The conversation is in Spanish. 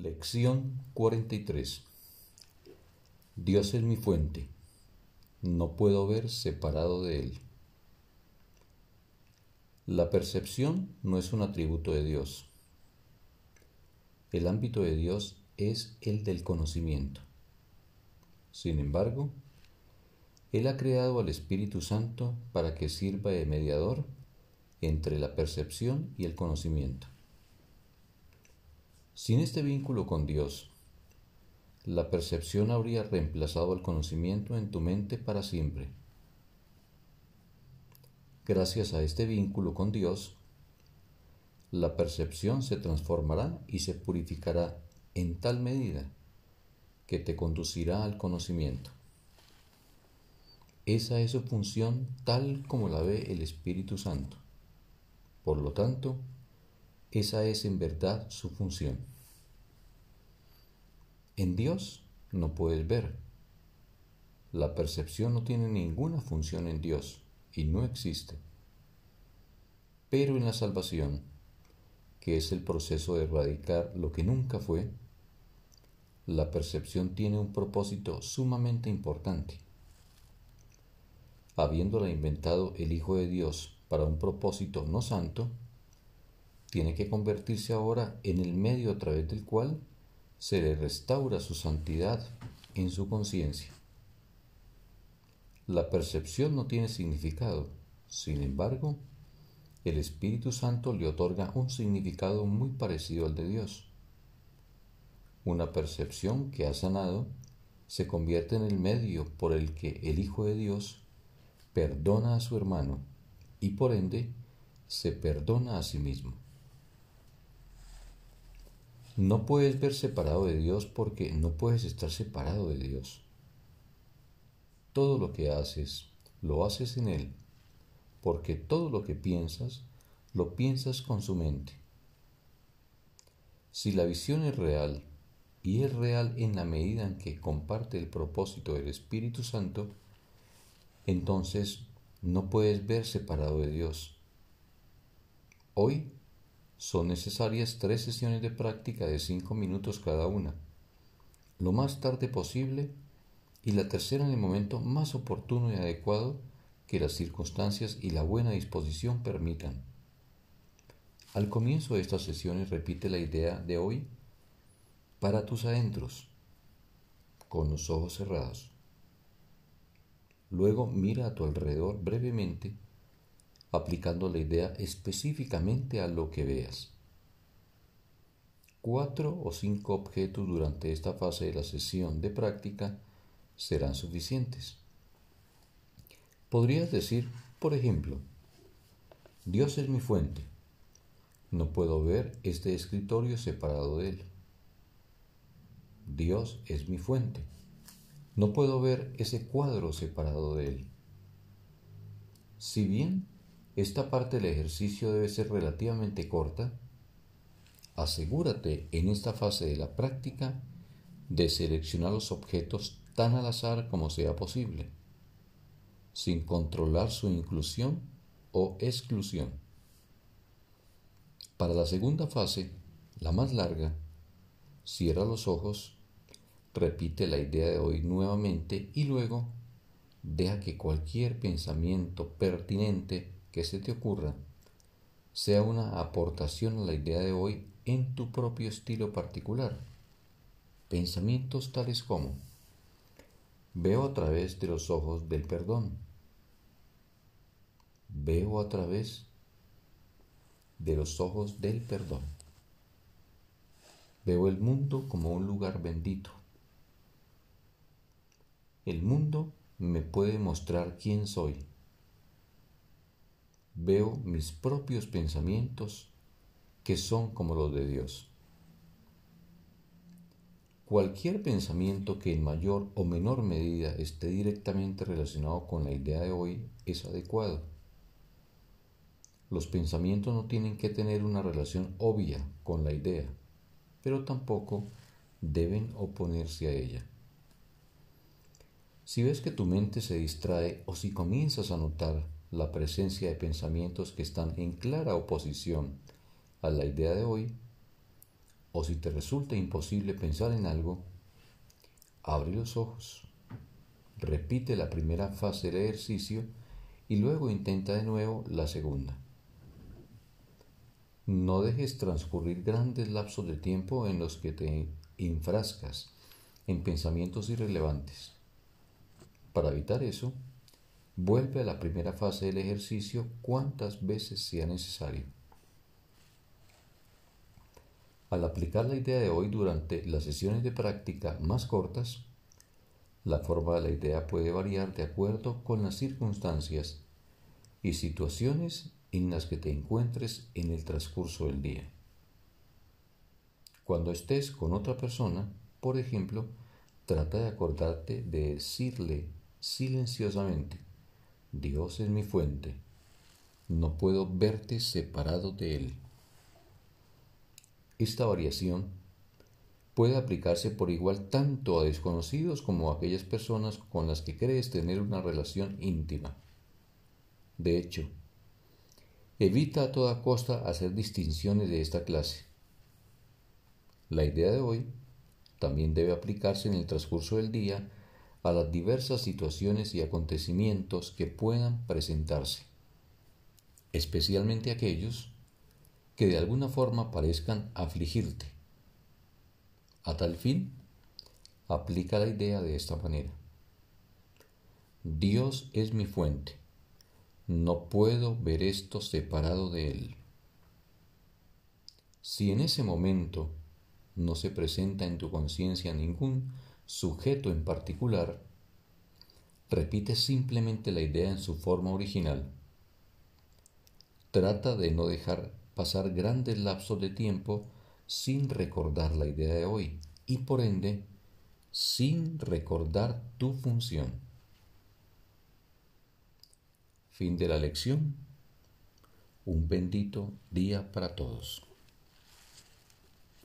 Lección 43 Dios es mi fuente, no puedo ver separado de Él. La percepción no es un atributo de Dios. El ámbito de Dios es el del conocimiento. Sin embargo, Él ha creado al Espíritu Santo para que sirva de mediador entre la percepción y el conocimiento. Sin este vínculo con Dios, la percepción habría reemplazado el conocimiento en tu mente para siempre. Gracias a este vínculo con Dios, la percepción se transformará y se purificará en tal medida que te conducirá al conocimiento. Esa es su función tal como la ve el Espíritu Santo. Por lo tanto, esa es en verdad su función. En Dios no puedes ver. La percepción no tiene ninguna función en Dios y no existe. Pero en la salvación, que es el proceso de erradicar lo que nunca fue, la percepción tiene un propósito sumamente importante. Habiéndola inventado el Hijo de Dios para un propósito no santo, tiene que convertirse ahora en el medio a través del cual se le restaura su santidad en su conciencia. La percepción no tiene significado, sin embargo, el Espíritu Santo le otorga un significado muy parecido al de Dios. Una percepción que ha sanado se convierte en el medio por el que el Hijo de Dios perdona a su hermano y por ende se perdona a sí mismo. No puedes ver separado de Dios porque no puedes estar separado de Dios. Todo lo que haces, lo haces en Él, porque todo lo que piensas, lo piensas con su mente. Si la visión es real, y es real en la medida en que comparte el propósito del Espíritu Santo, entonces no puedes ver separado de Dios. Hoy son necesarias tres sesiones de práctica de cinco minutos cada una, lo más tarde posible y la tercera en el momento más oportuno y adecuado que las circunstancias y la buena disposición permitan. Al comienzo de estas sesiones repite la idea de hoy para tus adentros, con los ojos cerrados. Luego mira a tu alrededor brevemente, aplicando la idea específicamente a lo que veas. Cuatro o cinco objetos durante esta fase de la sesión de práctica serán suficientes. Podrías decir, por ejemplo, Dios es mi fuente. No puedo ver este escritorio separado de él. Dios es mi fuente. No puedo ver ese cuadro separado de él. Si bien esta parte del ejercicio debe ser relativamente corta, asegúrate en esta fase de la práctica de seleccionar los objetos tan al azar como sea posible, sin controlar su inclusión o exclusión. Para la segunda fase, la más larga, cierra los ojos Repite la idea de hoy nuevamente y luego deja que cualquier pensamiento pertinente que se te ocurra sea una aportación a la idea de hoy en tu propio estilo particular. Pensamientos tales como veo a través de los ojos del perdón. Veo a través de los ojos del perdón. Veo el mundo como un lugar bendito. El mundo me puede mostrar quién soy. Veo mis propios pensamientos que son como los de Dios. Cualquier pensamiento que en mayor o menor medida esté directamente relacionado con la idea de hoy es adecuado. Los pensamientos no tienen que tener una relación obvia con la idea, pero tampoco deben oponerse a ella. Si ves que tu mente se distrae o si comienzas a notar la presencia de pensamientos que están en clara oposición a la idea de hoy, o si te resulta imposible pensar en algo, abre los ojos, repite la primera fase del ejercicio y luego intenta de nuevo la segunda. No dejes transcurrir grandes lapsos de tiempo en los que te infrascas en pensamientos irrelevantes. Para evitar eso, vuelve a la primera fase del ejercicio cuantas veces sea necesario. Al aplicar la idea de hoy durante las sesiones de práctica más cortas, la forma de la idea puede variar de acuerdo con las circunstancias y situaciones en las que te encuentres en el transcurso del día. Cuando estés con otra persona, por ejemplo, trata de acordarte de decirle silenciosamente, Dios es mi fuente, no puedo verte separado de Él. Esta variación puede aplicarse por igual tanto a desconocidos como a aquellas personas con las que crees tener una relación íntima. De hecho, evita a toda costa hacer distinciones de esta clase. La idea de hoy también debe aplicarse en el transcurso del día a las diversas situaciones y acontecimientos que puedan presentarse, especialmente aquellos que de alguna forma parezcan afligirte. A tal fin, aplica la idea de esta manera. Dios es mi fuente. No puedo ver esto separado de Él. Si en ese momento no se presenta en tu conciencia ningún sujeto en particular, repite simplemente la idea en su forma original. Trata de no dejar pasar grandes lapsos de tiempo sin recordar la idea de hoy y por ende sin recordar tu función. Fin de la lección. Un bendito día para todos.